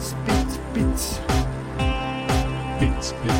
Pits, pits, pits. Bits, bits, bits.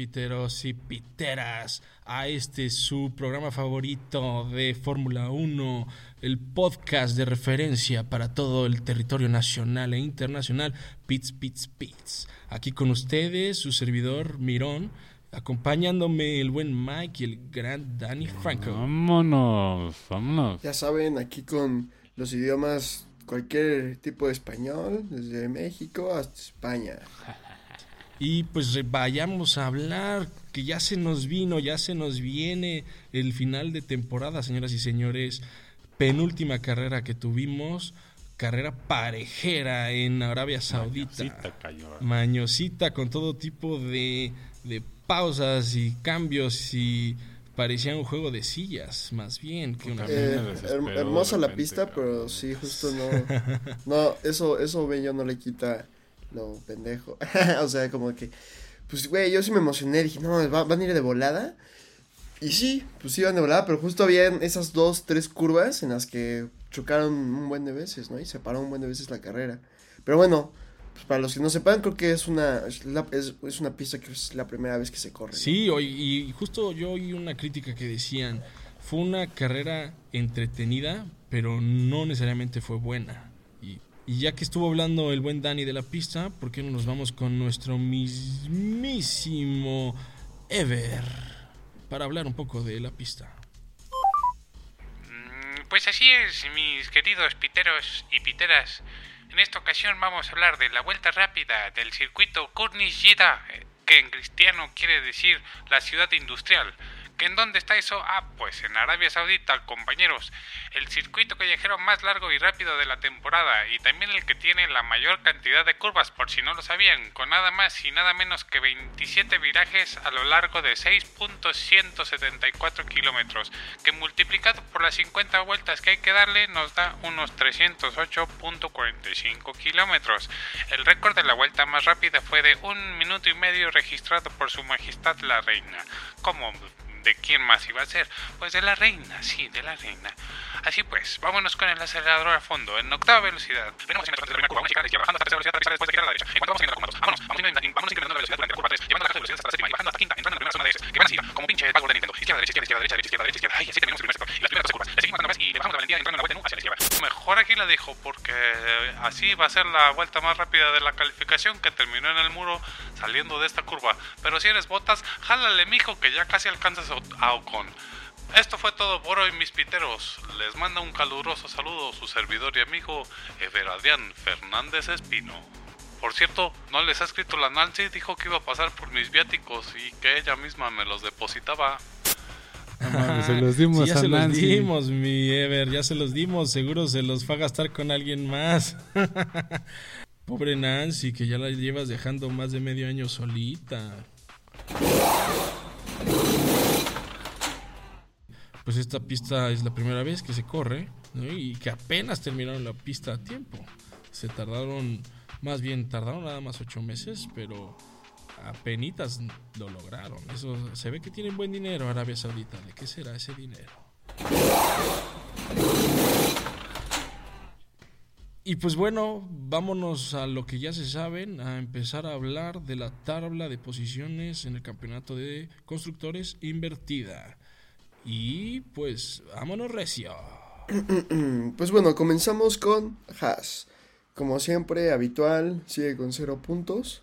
Piteros y piteras, a este su programa favorito de Fórmula 1, el podcast de referencia para todo el territorio nacional e internacional, Pits, Pits, Pits. Aquí con ustedes, su servidor Mirón, acompañándome el buen Mike y el gran Danny Franco. Vámonos, vámonos. Ya saben, aquí con los idiomas, cualquier tipo de español, desde México hasta España. Y pues vayamos a hablar, que ya se nos vino, ya se nos viene el final de temporada, señoras y señores. Penúltima carrera que tuvimos, carrera parejera en Arabia Saudita. Mañosita cayó. Mañosita con todo tipo de, de pausas y cambios y parecía un juego de sillas, más bien que una... A mí me Eh, hermosa la pista, cabrón. pero sí, justo no. No, eso, eso bello no le quita lo pendejo. o sea, como que. Pues, güey, yo sí me emocioné. Dije, no, va- van a ir de volada. Y sí, pues iban de volada, pero justo habían esas dos, tres curvas en las que chocaron un buen de veces, ¿no? Y se paró un buen de veces la carrera. Pero bueno, pues para los que no sepan, creo que es una, es, una pista que es la primera vez que se corre. ¿no? Sí, hoy- y justo yo oí una crítica que decían, fue una carrera entretenida, pero no necesariamente fue buena. Y, y ya que estuvo hablando el buen Dani de la pista, ¿por qué no nos vamos con nuestro mismísimo Ever para hablar un poco de la pista? Mm, Pues así es, mis queridos piteros y piteras. En esta ocasión vamos a hablar de la vuelta rápida del circuito Kurnish eh, que en cristiano quiere decir la ciudad industrial. ¿Que ¿En dónde está eso? Ah, pues en Arabia Saudita, compañeros. El circuito callejero más largo y rápido de la temporada y también el que tiene la mayor cantidad de curvas, por si no lo sabían, con nada más y nada menos que 27 virajes a lo largo de 6.174 kilómetros, que multiplicado por las 50 vueltas que hay que darle nos da unos 308.45 kilómetros. El récord de la vuelta más rápida fue de un minuto y medio registrado por su majestad la reina. ¿Cómo? ¿De quién más iba a ser? Pues de la reina, sí, de la reina. Así pues, vámonos con el acelerador a fondo, en octava velocidad. Venimos de la primera curva, izquierda, bajando hasta tercera velocidad, después de girar a la derecha. En cuanto vamos siguiendo los comandos, vámonos, vamos, incrementando la velocidad durante la curva 3, llevando la caja de velocidad hasta la séptima y bajando hasta quinta, entrando en la primera zona de S, que van como pinche de Nintendo. Izquierda, derecha, izquierda, derecha, derecha, izquierda, derecha, izquierda. Ay, así terminamos el primer sector. Y las primeras 12 curvas. Le seguimos dando gas y le bajamos la valentía entrando en la vuelta en U hacia la izquierda. Mejor aquí la dejo porque así va a ser la vuelta más rápida de la calificación que terminó en el muro saliendo de esta curva. Pero si eres botas, jálale mijo que ya casi alcanzas a Ocon. Esto fue todo por hoy, mis piteros. Les manda un caluroso saludo su servidor y amigo Everadian Fernández Espino. Por cierto, no les ha escrito la Nancy, dijo que iba a pasar por mis viáticos y que ella misma me los depositaba. No mames, se los dimos Sí, ya a se los Nancy. dimos, mi Ever, ya se los dimos, seguro se los va a gastar con alguien más. Pobre Nancy, que ya la llevas dejando más de medio año solita. Pues esta pista es la primera vez que se corre y que apenas terminaron la pista a tiempo. Se tardaron, más bien tardaron nada más ocho meses, pero apenitas lo lograron. Eso se ve que tienen buen dinero Arabia Saudita. ¿De qué será ese dinero? Y pues bueno, vámonos a lo que ya se saben, a empezar a hablar de la tabla de posiciones en el campeonato de constructores invertida. Y pues, vámonos recio. Pues bueno, comenzamos con Haas. Como siempre, habitual, sigue con cero puntos.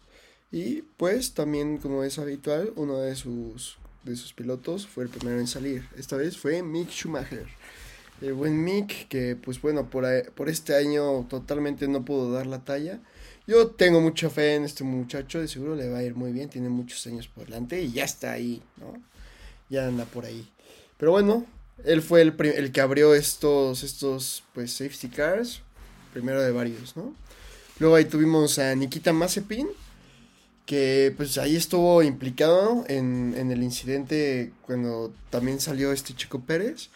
Y pues también, como es habitual, uno de sus, de sus pilotos fue el primero en salir. Esta vez fue Mick Schumacher. El buen Mick, que pues bueno, por, por este año totalmente no pudo dar la talla. Yo tengo mucha fe en este muchacho, de seguro le va a ir muy bien, tiene muchos años por delante y ya está ahí, ¿no? Ya anda por ahí. Pero bueno, él fue el, el que abrió estos, estos, pues, safety cars, primero de varios, ¿no? Luego ahí tuvimos a Nikita Mazepin, que pues ahí estuvo implicado en, en el incidente cuando también salió este Chico Pérez.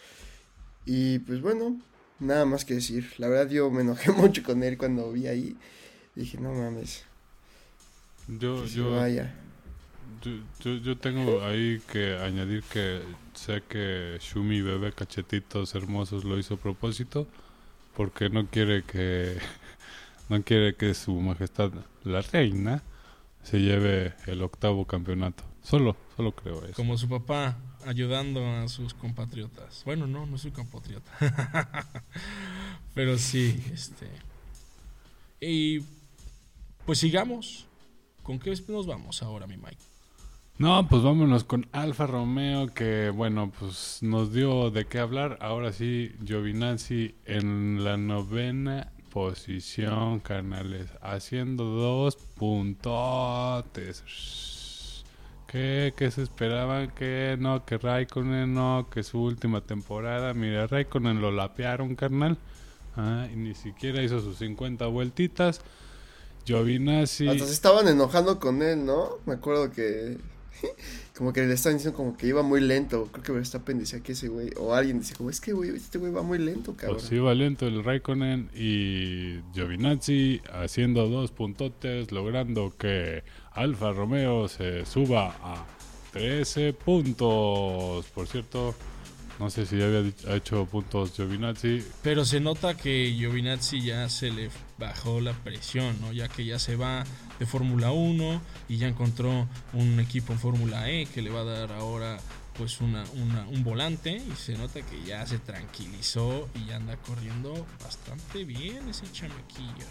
Y pues bueno, nada más que decir. La verdad yo me enojé mucho con él cuando vi ahí. Dije, no mames. Yo, vaya. yo, yo, yo tengo ahí que añadir que sé que Shumi Bebé Cachetitos Hermosos lo hizo a propósito porque no quiere que no quiere que su majestad la reina se lleve el octavo campeonato. Solo, solo creo eso. Como su papá ayudando a sus compatriotas. Bueno, no, no soy compatriota. Pero sí, este. Y pues sigamos. ¿Con qué nos vamos ahora, mi Mike? No, pues vámonos con Alfa Romeo, que bueno, pues nos dio de qué hablar. Ahora sí, Giovinazzi en la novena posición, carnales, haciendo dos puntotes. ¿Qué, ¿Qué se esperaban? Que no, que Raikkonen no, que su última temporada. Mira, Raikkonen lo lapearon, carnal. Ah, y ni siquiera hizo sus 50 vueltitas. Giovinazzi. Hasta se estaban enojando con él, ¿no? Me acuerdo que. Como que le estaban diciendo como que iba muy lento. Creo que Verstappen decía que ese güey. O alguien decía como, es que güey, este güey va muy lento, cabrón. Pues iba lento el Raikkonen y Giovinazzi haciendo dos puntotes, logrando que Alfa Romeo se suba a 13 puntos. Por cierto, no sé si ya había hecho puntos Giovinazzi. Pero se nota que Giovinazzi ya se le bajó la presión, ¿no? Ya que ya se va de Fórmula 1 y ya encontró un equipo en Fórmula E que le va a dar ahora pues una, una- un volante y se nota que ya se tranquilizó y ya anda corriendo bastante bien ese chamaquillo.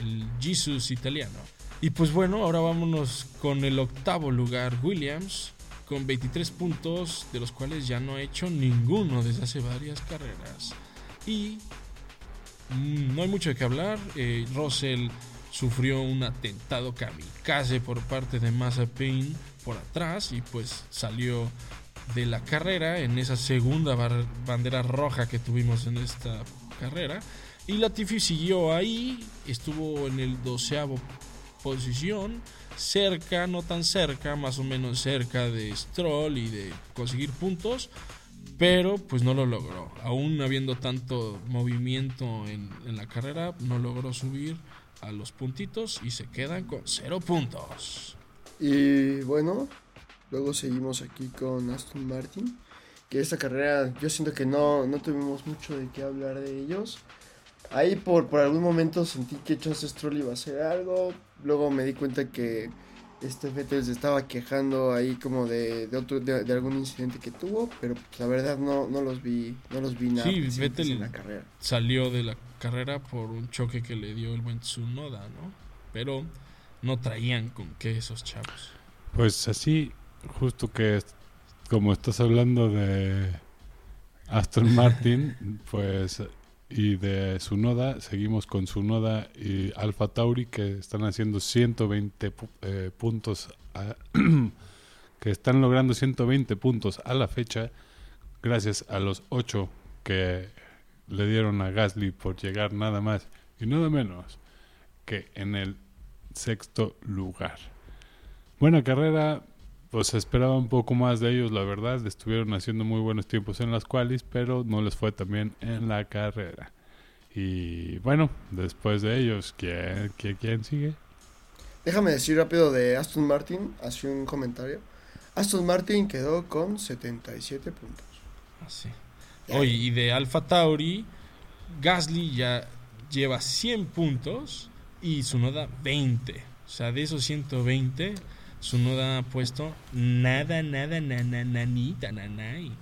El Jesus italiano. Y pues bueno, ahora vámonos con el octavo lugar, Williams, con 23 puntos, de los cuales ya no ha hecho ninguno desde hace varias carreras. Y mm, no hay mucho de qué hablar. eh, Russell sufrió un atentado kamikaze por parte de Mazepin por atrás y pues salió de la carrera en esa segunda bandera roja que tuvimos en esta carrera. Y Latifi siguió ahí, estuvo en el doceavo posición, cerca, no tan cerca, más o menos cerca de Stroll y de conseguir puntos, pero pues no lo logró. Aún habiendo tanto movimiento en, la carrera, no logró subir a los puntitos y se quedan con cero puntos. Y bueno, luego seguimos aquí con Aston Martin. Que esta carrera yo siento que no, no tuvimos mucho de qué hablar de ellos. Ahí por, por algún momento sentí que Chance Stroll iba a hacer algo. Luego me di cuenta que este Vettel se estaba quejando ahí como de, de otro de, de algún incidente que tuvo. Pero pues, la verdad no, no los vi, no los vi nada Sí, Vettel- en la carrera. Salió de la carrera por un choque que le dio el buen Tsunoda, ¿no? Pero no traían con qué esos chavos. Pues así, justo que como estás hablando de Aston Martin, pues y de Sunoda, seguimos con Sunoda y Alfa Tauri que están haciendo 120 pu- eh, puntos, que están logrando 120 puntos a la fecha, gracias a los 8 que le dieron a Gasly por llegar nada más y nada menos que en el sexto lugar. Buena carrera, pues se esperaba un poco más de ellos, la verdad. Estuvieron haciendo muy buenos tiempos en las qualis, pero no les fue también en la carrera. Y bueno, después de ellos, ¿quién, quién, quién sigue? Déjame decir rápido de Aston Martin, así un comentario. Aston Martin quedó con 77 puntos. Así. Oye, y de Alfa Tauri, Gasly ya lleva 100 puntos y Sunoda 20. O sea, de esos 120, Sunoda ha puesto nada, nada, nana, nanita, nanay.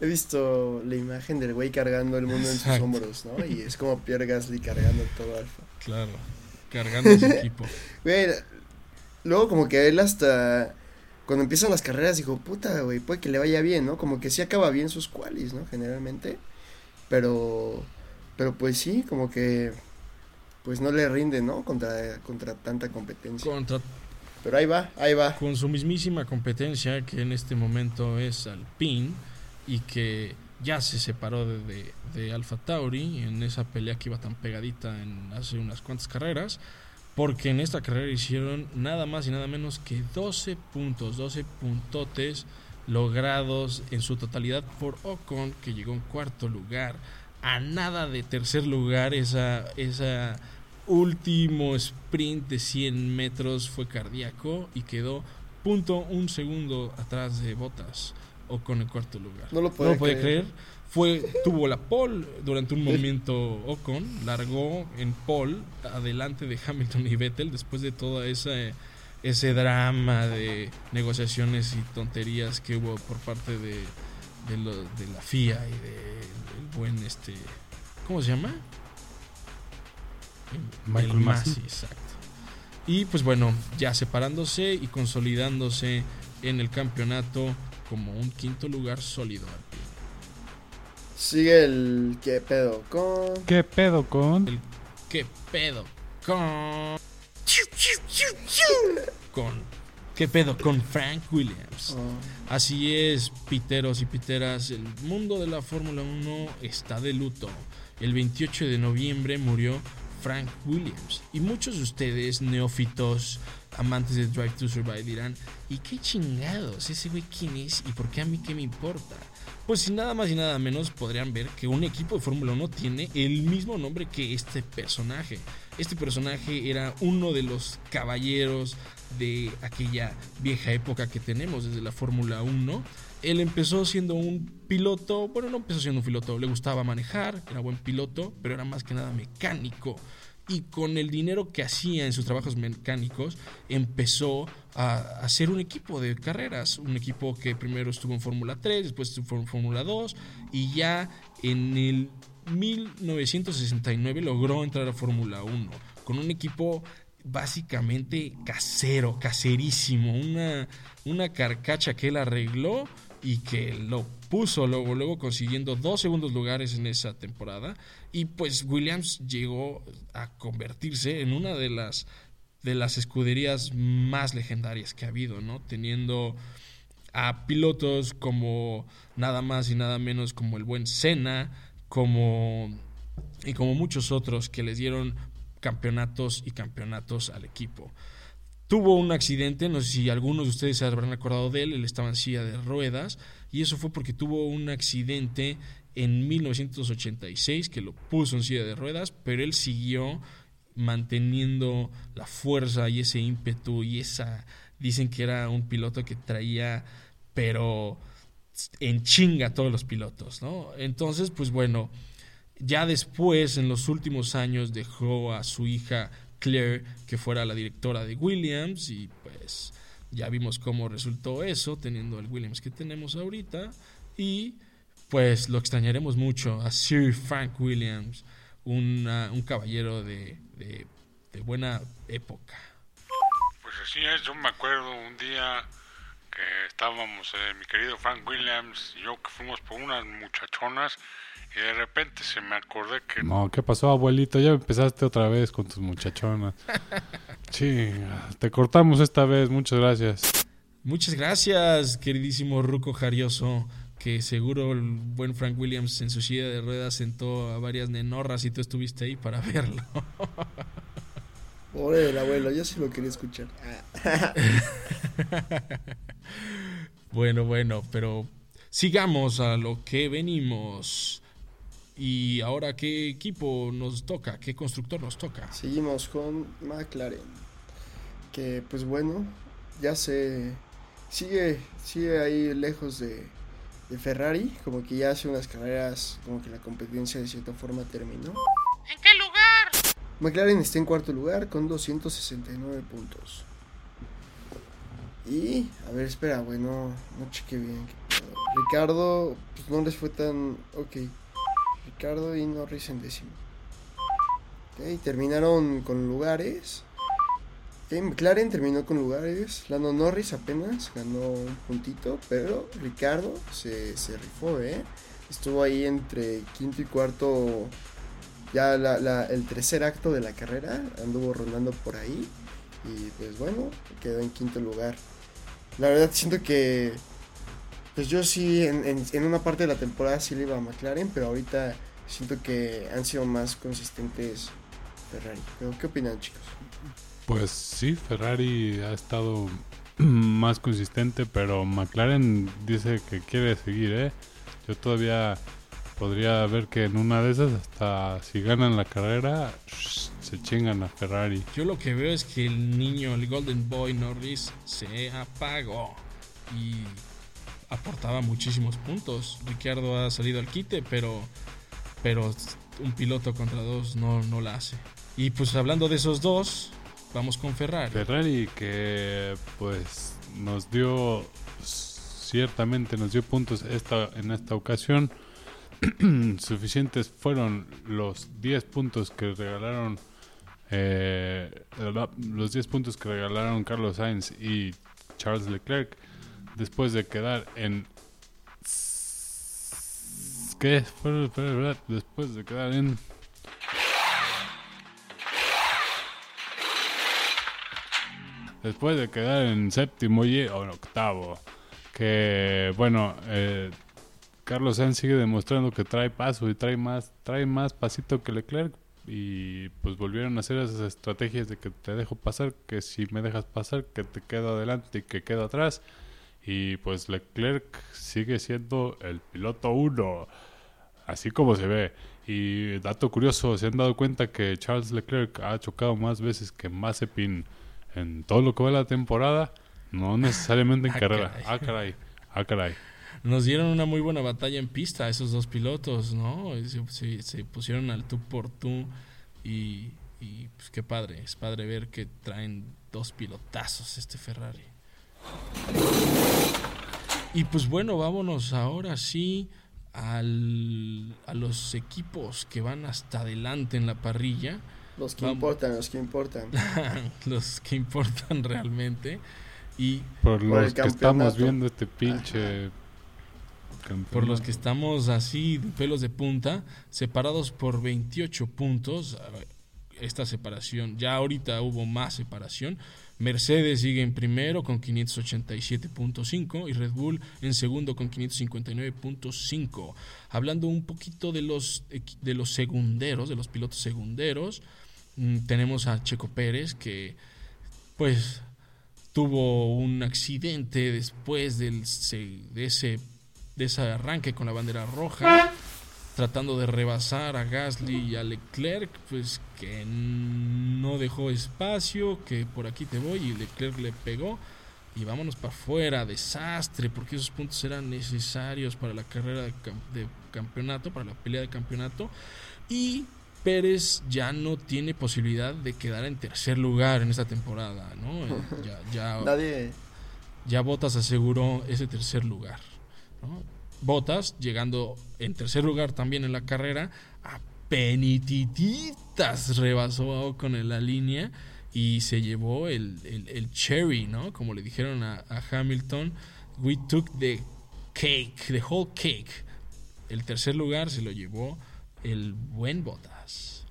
He visto la imagen del güey cargando el mundo en sus hombros, ¿no? Y es como Pierre Gasly cargando todo Alfa. Claro, cargando su equipo. Güey, luego como que él hasta cuando empiezan las carreras dijo, puta, güey, puede que le vaya bien, ¿no? Como que sí acaba bien sus qualis, ¿no? Generalmente. Pero, pero pues sí, como que, pues no le rinde, ¿no? Contra, contra tanta competencia. Contra, Pero ahí va, ahí va. con su mismísima competencia, que en este momento es Alpine, y que ya se separó de, de, Alfa Tauri en esa pelea que iba tan pegadita en hace unas cuantas carreras. Porque en esta carrera hicieron nada más y nada menos que 12 puntos, 12 puntotes logrados en su totalidad por Ocon, que llegó en cuarto lugar. a nada de tercer lugar, esa, esa último sprint de 100 metros fue cardíaco y quedó punto un segundo atrás de Botas o con el cuarto lugar. No lo podía podía creer. creer. Fue, tuvo la pole durante un momento Ocon, largó en pole adelante de Hamilton y Vettel después de toda esa ese drama de negociaciones y tonterías que hubo por parte de, de, lo- de la FIA y de el buen este ¿cómo se llama? El- Michael el. Masi, exacto. Y pues bueno, ya separándose y consolidándose en el campeonato como un quinto lugar sólido. Sigue el que pedo con. ¿Qué pedo con? El ¿Qué pedo con con ¿Qué pedo con Frank Williams? Oh, Así es, piteros y piteras, el mundo de la Fórmula 1 está de luto. El 28 de noviembre murió Frank Williams. Y muchos de ustedes, neófitos, amantes de Drive to Survive, dirán, ¿y qué chingados? ¿Ese güey quién es? ¿Y por qué a mí qué me importa? Pues sin nada más y nada menos podrían ver que un equipo de Fórmula 1 tiene el mismo nombre que este personaje. Este personaje era uno de los caballeros de aquella vieja época que tenemos desde la Fórmula 1. Él empezó siendo un piloto, bueno, no empezó siendo un piloto, le gustaba manejar, era buen piloto, pero era más que nada mecánico. Y con el dinero que hacía en sus trabajos mecánicos, empezó a hacer un equipo de carreras. Un equipo que primero estuvo en Fórmula 3, después estuvo en Fórmula 2, y ya en el 1969 logró entrar a Fórmula 1 con un equipo básicamente casero, caserísimo, una, una carcacha que él arregló y que lo puso luego, luego consiguiendo dos segundos lugares en esa temporada y pues Williams llegó a convertirse en una de las de las escuderías más legendarias que ha habido, ¿no? Teniendo a pilotos como nada más y nada menos como el buen Senna, como y como muchos otros que les dieron campeonatos y campeonatos al equipo. Tuvo un accidente, no sé si algunos de ustedes se habrán acordado de él, él estaba en silla de ruedas y eso fue porque tuvo un accidente en 1986 que lo puso en silla de ruedas, pero él siguió manteniendo la fuerza y ese ímpetu y esa dicen que era un piloto que traía pero en chinga a todos los pilotos, ¿no? Entonces, pues bueno, ya después, en los últimos años, dejó a su hija Claire que fuera la directora de Williams y pues ya vimos cómo resultó eso, teniendo el Williams que tenemos ahorita y pues lo extrañaremos mucho a Sir Frank Williams, un caballero de, de- de buena época. Pues así es, yo me acuerdo un día que estábamos, eh, mi querido Frank Williams y yo que fuimos por unas muchachonas y de repente se me acordé que No, ¿qué pasó, abuelito? Ya empezaste otra vez con tus muchachonas. Chinga, te cortamos esta vez, muchas gracias. Muchas gracias, queridísimo Ruco Jarioso, que seguro el buen Frank Williams en su silla de ruedas sentó a varias nenorras y tú estuviste ahí para verlo. Pobre del abuelo, yo sí lo quería escuchar. Bueno, bueno, pero sigamos a lo que venimos. Y ahora, ¿qué equipo nos toca? ¿Qué constructor nos toca? Seguimos con McLaren. Que pues bueno, ya se sigue, sigue ahí lejos de, de Ferrari. Como que ya hace unas carreras, como que la competencia de cierta forma terminó. ¿En qué lugar? McLaren está en cuarto lugar con 269 puntos. Y, a ver, espera, bueno, no cheque bien. Ricardo, pues no les fue tan. Ok. Ricardo y Norris en décimo. Terminaron con lugares. McLaren terminó con lugares. Lando Norris apenas ganó un puntito, pero Ricardo se, se rifó, ¿eh? Estuvo ahí entre quinto y cuarto ya la- el tercer acto de la carrera anduvo rondando por ahí y pues bueno, quedó en quinto lugar. La verdad siento que pues yo sí en, en- en una parte de la temporada sí le iba a McLaren, pero ahorita siento que han sido más consistentes Ferrari. Pero ¿qué opinan chicos? Pues sí, Ferrari ha estado más consistente, pero McLaren dice que quiere seguir, ¿eh? Yo todavía podría ver que en una de esas, hasta si ganan la carrera, se chingan a Ferrari. Yo lo que veo es que el niño, el Golden Boy Norris, se apagó y aportaba muchísimos puntos. Ricciardo ha salido al quite, pero, pero un piloto contra dos no, no la hace. Y pues hablando de esos dos, vamos con Ferrari. Ferrari que pues nos dio ciertamente nos dio puntos esta en esta ocasión suficientes fueron los 10 puntos que regalaron eh, los 10 puntos que regalaron Carlos Sainz y Charles Leclerc después de quedar en ¿qué? después de quedar en después de quedar en séptimo y o en octavo que bueno eh, Carlos Sainz sigue demostrando que trae paso y trae más trae más pasito que Leclerc y pues volvieron a hacer esas estrategias de que te dejo pasar que si me dejas pasar que te quedo adelante y que quedo atrás y pues Leclerc sigue siendo el piloto uno así como se ve y dato curioso se han dado cuenta que Charles Leclerc ha chocado más veces que Mazepin en todo lo que va la temporada, no necesariamente en Ah, carrera. caray. Ah, caray. Ah, caray. Nos dieron una muy buena batalla en pista esos dos pilotos, ¿no? Se, se- se pusieron al tú por tú y, y, pues qué padre, es padre ver que traen dos pilotazos este Ferrari. Y pues bueno, vámonos ahora sí al, a los equipos que van hasta adelante en la parrilla, Los que Vamos. importan, los que importan. los que importan realmente. Y Por los que estamos viendo este pinche campeonato. por los que estamos así, de pelos de punta, separados por 28 puntos. Esta separación, ya ahorita hubo más separación. Mercedes sigue en primero con 587.5 y Red Bull en segundo con 559.5. Hablando un poquito de los, de los segunderos, de los pilotos segunderos, mm, tenemos a Checo Pérez que pues tuvo un accidente después de, ese, de ese arranque con la bandera roja, tratando de rebasar a Gasly y a Leclerc, pues que no dejó espacio, que por aquí te voy y Leclerc le pegó. Y vámonos para afuera, desastre, porque esos puntos eran necesarios para la carrera de, cam- de campeonato, para la pelea de campeonato. Y Pérez ya no tiene posibilidad de quedar en tercer lugar en esta temporada, ¿no? Eh, Ya, ya, Nadie. ya Botas aseguró ese tercer lugar. ¿no? Botas, llegando en tercer lugar también en la carrera, a penitititas rebasó con la línea y se llevó el, el- el cherry, ¿no? Como le dijeron a, a Hamilton, we took the cake, the whole cake. El tercer lugar se lo llevó el buen Botas.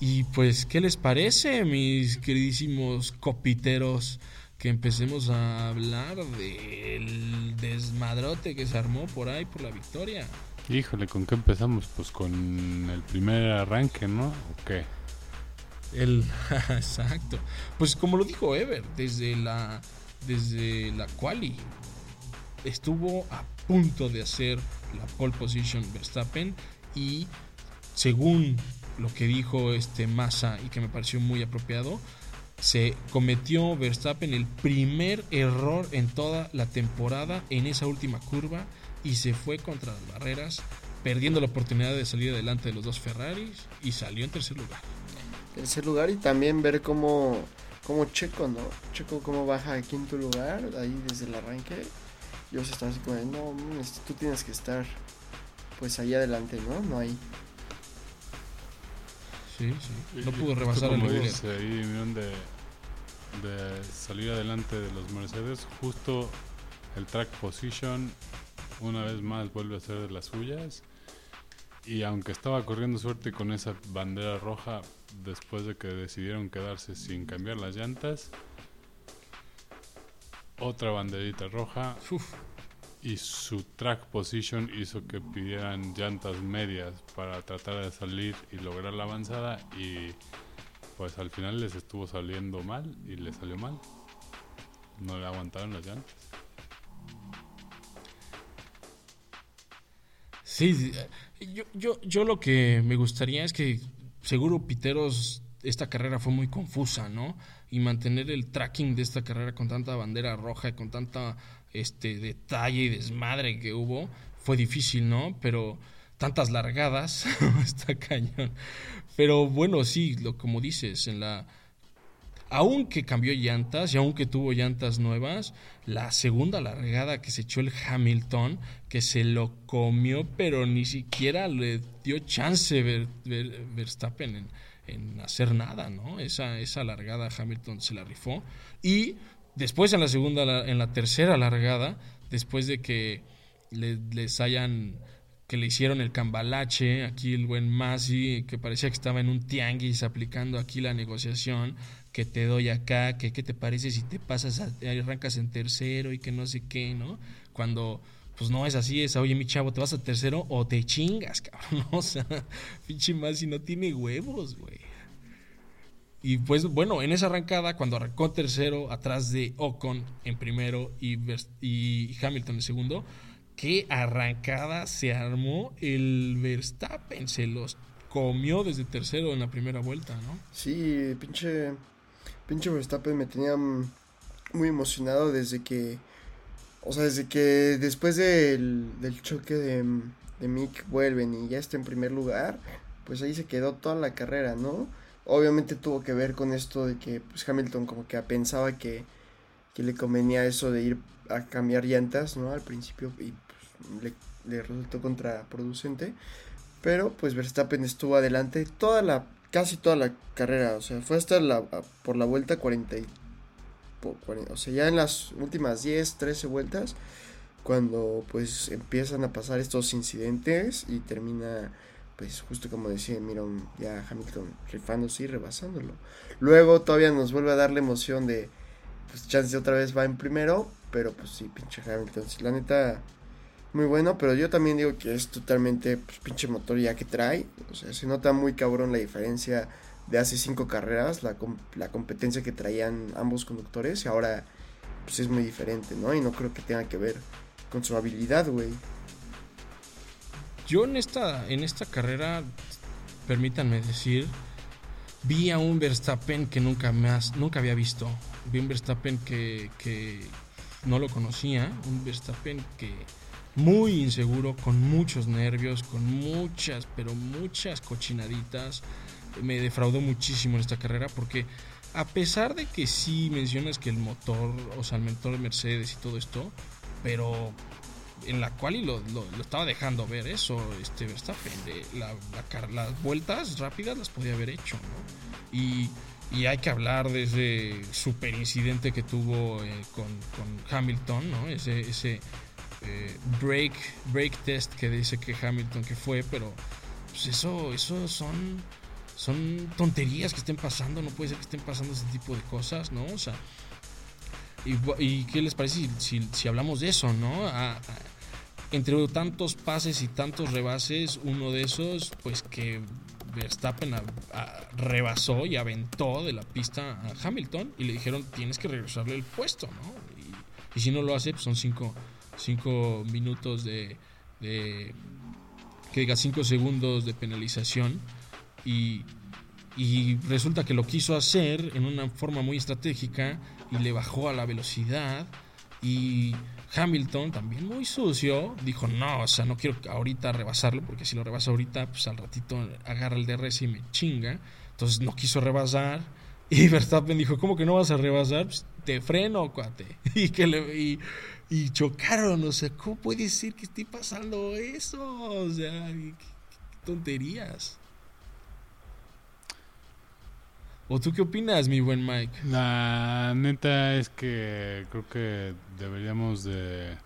Y pues, ¿qué les parece, mis queridísimos copiteros? Que empecemos a hablar del desmadrote que se armó por ahí por la victoria. Híjole, ¿con qué empezamos? Pues con el primer arranque, ¿no? ¿O qué? El, exacto. Pues como lo dijo Ever, desde la, desde la quali estuvo a punto de hacer la pole position Verstappen y según lo que dijo este Massa y que me pareció muy apropiado, se cometió Verstappen el primer error en toda la temporada en esa última curva y se fue contra las barreras, perdiendo la oportunidad de salir adelante de los dos Ferraris y salió en tercer lugar. Tercer lugar y también ver cómo, cómo Checo, ¿no? Checo cómo baja a quinto lugar, ahí desde el arranque. Yo se así como, no, tú tienes que estar pues ahí adelante, ¿no? No hay. Sí, sí. No pudo rebasar líder. dice ahí, vieron de, de salir adelante de los Mercedes, justo el track position una vez más vuelve a ser de las suyas. Y aunque estaba corriendo suerte con esa bandera roja, después de que decidieron quedarse sin cambiar las llantas, otra banderita roja Uf, y su track position hizo que pidieran llantas medias para tratar de salir y lograr la avanzada y pues al final les estuvo saliendo mal y les salió mal. No le aguantaron las llantas. Sí, yo, yo, yo lo que me gustaría es que seguro Piteros esta carrera fue muy confusa, ¿no? Y mantener el tracking de esta carrera con tanta bandera roja y con tanta este detalle y desmadre que hubo fue difícil, ¿no? Pero tantas largadas está cañón. Pero bueno, sí, lo como dices, en la aunque cambió llantas y aunque tuvo llantas nuevas, la segunda largada que se echó el Hamilton, que se lo comió, pero ni siquiera le dio chance ver, Verstappen en, en, hacer nada, ¿no? Esa, esa largada Hamilton se la rifó. Y después en la segunda, en la tercera largada, después de que les hayan que le hicieron el cambalache, aquí el buen Masi, que parecía que estaba en un tianguis aplicando aquí la negociación, que te doy acá, que qué te parece si te pasas, a, arrancas en tercero y que no sé qué, ¿no? Cuando pues no es así, es, oye mi chavo, te vas a tercero o te chingas, cabrón, o sea, pinche Masi no tiene huevos, güey. Y pues bueno, en esa arrancada, cuando arrancó tercero, atrás de Ocon en primero y, y Hamilton en segundo, qué arrancada se armó el Verstappen. Se los comió desde tercero en la primera vuelta, ¿no? Sí, pinche, pinche Verstappen me tenía muy emocionado desde que, o sea, desde que después del, choque de, de Mick vuelven y ya está en primer lugar, pues ahí se quedó toda la carrera, ¿no? Obviamente tuvo que ver con esto de que pues, Hamilton como que pensaba que, que le convenía eso de ir a cambiar llantas, ¿no? Al principio y le, resultó contraproducente. Pero pues Verstappen estuvo adelante toda la, casi toda la carrera. O sea, fue hasta la, por la vuelta 40, O sea, ya en las últimas 10, 13 vueltas. Cuando pues empiezan a pasar estos incidentes y termina pues justo como decía, mira, ya Hamilton rifándose y rebasándolo. Luego todavía nos vuelve a dar la emoción de, pues chance otra vez va en primero, pero pues sí, pinche Hamilton. Si la neta, muy bueno, pero yo también digo que es totalmente pues, pinche motor ya que trae. O sea, se nota muy cabrón la diferencia de hace cinco carreras, la, la competencia que traían ambos conductores y ahora pues es muy diferente, ¿no? Y no creo que tenga que ver con su habilidad, güey. Yo en esta, en esta carrera, permítanme decir, vi a un Verstappen que nunca más, nunca había visto. Vi un Verstappen que, que no lo conocía, un Verstappen que muy inseguro, con muchos nervios, con muchas, pero muchas cochinaditas. Me defraudó muchísimo en esta carrera porque a pesar de que sí mencionas que el motor, o sea, el motor de Mercedes y todo esto, pero en la cual y lo, lo, estaba dejando ver eso, este Verstappen, de la, las vueltas rápidas las podía haber hecho, ¿no? Y, y hay que hablar de ese super incidente que tuvo eh, con, con, Hamilton, ¿no? Ese, ese eh, break, break test que dice que Hamilton que fue, pero pues eso, eso son, son tonterías que estén pasando, no puede ser que estén pasando ese tipo de cosas, ¿no? O sea, y, qué les parece si, si, hablamos de eso, ¿no? entre tantos pases y tantos rebases, uno de esos, pues que Verstappen rebasó y aventó de la pista a Hamilton y le dijeron tienes que regresarle el puesto, ¿no? Y, y si no lo hace, pues son cinco, cinco minutos de, que diga cinco segundos de penalización y, y resulta que lo quiso hacer en una forma muy estratégica y le bajó a la velocidad y Hamilton también muy sucio dijo no o sea no quiero ahorita rebasarlo porque si lo rebasa ahorita pues al ratito agarra el DRS y me chinga entonces no quiso rebasar y Verstappen dijo cómo que no vas a rebasar pues, te freno cuate y que le y y chocaron, o sea, ¿cómo puede ser que esté pasando eso? O sea, qué, tonterías. ¿O tú qué opinas, mi buen Mike? La neta es que creo que deberíamos de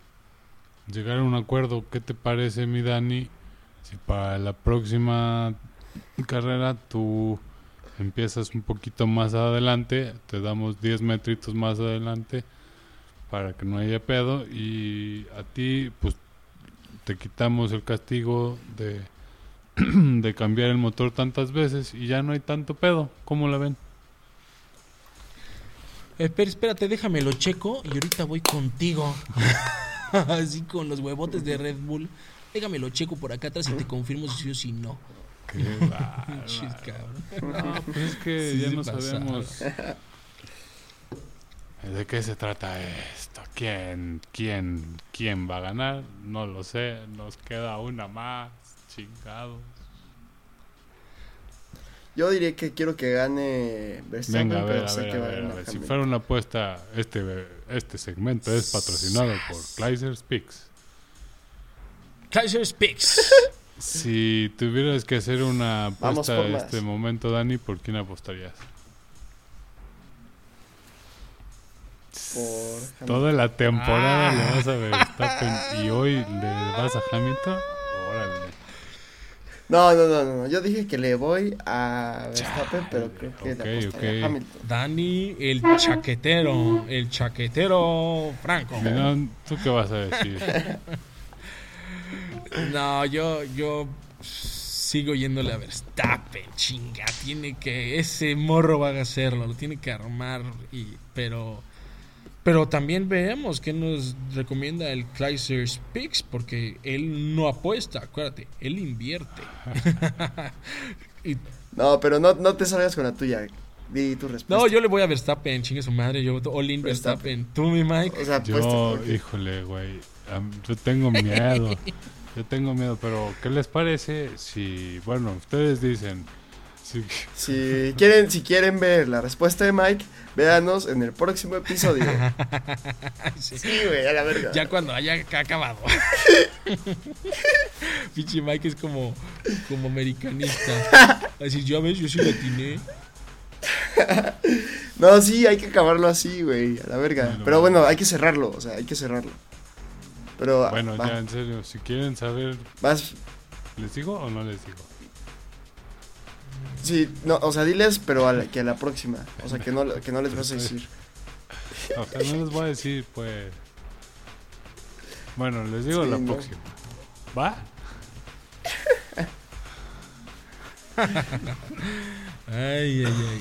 llegar a un acuerdo. ¿Qué te parece, mi Dani? Si para la próxima carrera tú empiezas un poquito más adelante, te damos 10 metritos más adelante para que no haya pedo y a ti pues te quitamos el castigo de, de cambiar el motor tantas veces y ya no hay tanto pedo. ¿Cómo la ven? Espera, espérate, déjame lo checo y ahorita voy contigo. Así con los huevotes de Red Bull. déjame lo checo por acá atrás y te confirmo si sí o si no. Qué bárbaro. Chis, cabrón. No, pues es que Sí ya no sabemos de qué se trata esto. ¿Quién, quién, quién va a ganar? No lo sé. Nos queda una más. Chingados. Yo diría que quiero que gane Verstappen, Venga, a ver, pero a sé ver, que a va a ver, a ganar ver. Si fuera una apuesta, este, este segmento es patrocinado por Kleiser Speaks. Kaiser Speaks. Si tuvieras que hacer una apuesta en este momento, Dani, ¿por quién apostarías? Por. Toda la temporada Ah. le vas a Verstappen y hoy le vas a Hamilton. Órale. No, no, no, no, no. Yo dije que le voy a Verstappen, pero creo que ok, le apostaría ok. a Hamilton. Dani, el chaquetero. El chaquetero Franco. ¿tú qué vas a decir? No, yo, yo sigo yéndole a Verstappen, chinga. Tiene que, ese morro va a hacerlo, lo tiene que armar. Y, pero, pero también veamos qué nos recomienda el Kleiser Speaks, porque él no apuesta, acuérdate, él invierte. Y- No, pero no, no te salgas con la tuya. Di tu respuesta. no, yo le voy a Verstappen, chingue su madre. Yo, all in Verstappen. Verstappen. Tú, mi Mike. O sea, Yo, porque- híjole, güey. Yo tengo miedo. Yo tengo miedo, pero ¿qué les parece si, bueno, ustedes dicen, si, Si quieren, si quieren ver la respuesta de Mike, véanos en el próximo episodio. Sí. Güey, a la verga. Ya cuando haya ca- acabado. Pinche Mike es como, como americanista. Así, ya ves, yo sí la atiné. No, sí, hay que acabarlo así, güey, a la verga. Bueno, Pero bueno. bueno, hay que cerrarlo, o sea, hay que cerrarlo. Pero, bueno, va, ya en serio, si quieren saber, vas, ¿les digo o no les digo? Sí, no, o sea, diles, pero a la, que a la próxima, o sea, que no, que no les vas a decir. O sea, no les voy a decir, pues. Bueno, les digo Sí, la no. próxima. ¿Va? Ay, ay, ay.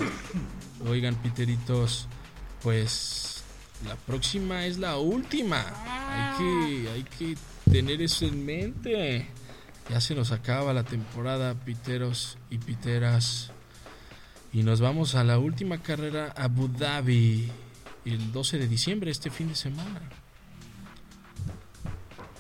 Oigan, Piteritos, pues la próxima es la última. Hay que, hay que tener eso en mente. Ya se nos acaba la temporada, Piteros y Piteras. Y nos vamos a la última carrera a Abu Dhabi. El 12 de diciembre, este fin de semana.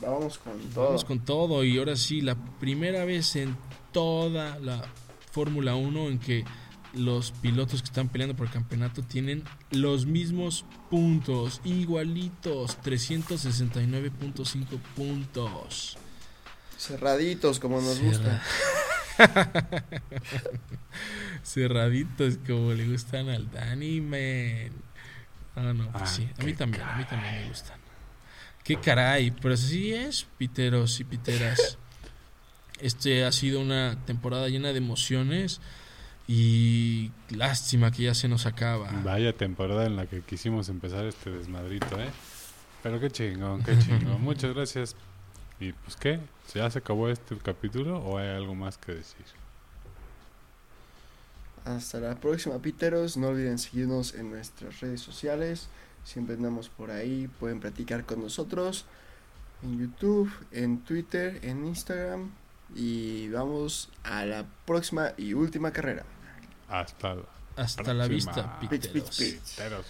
Vamos con todo. Vamos con todo y ahora sí, la primera vez en toda la Fórmula 1 en que los pilotos que están peleando por el campeonato tienen los mismos puntos, igualitos, 369.5 puntos. Cerraditos, como nos Cerra- gusta. Cerraditos como le gustan al Danny, man. Ah, no, pues Ah, sí, a mí también, a mí también me gustan. Qué caray, pero así es, piteros y piteras. Este ha sido una temporada llena de emociones y lástima que ya se nos acaba. Vaya temporada en la que quisimos empezar este desmadrito, ¿eh? Pero qué chingón, qué chingón. Muchas gracias. Y pues, ¿qué? ¿Ya se acabó este capítulo o hay algo más que decir? Hasta la próxima, Piteros. No olviden seguirnos en nuestras redes sociales. Siempre andamos por ahí. Pueden platicar con nosotros en YouTube, en Twitter, en Instagram. Y vamos a la próxima y última carrera. Hasta la Hasta la vista, Pits, pits, piteros. pits. Piteros,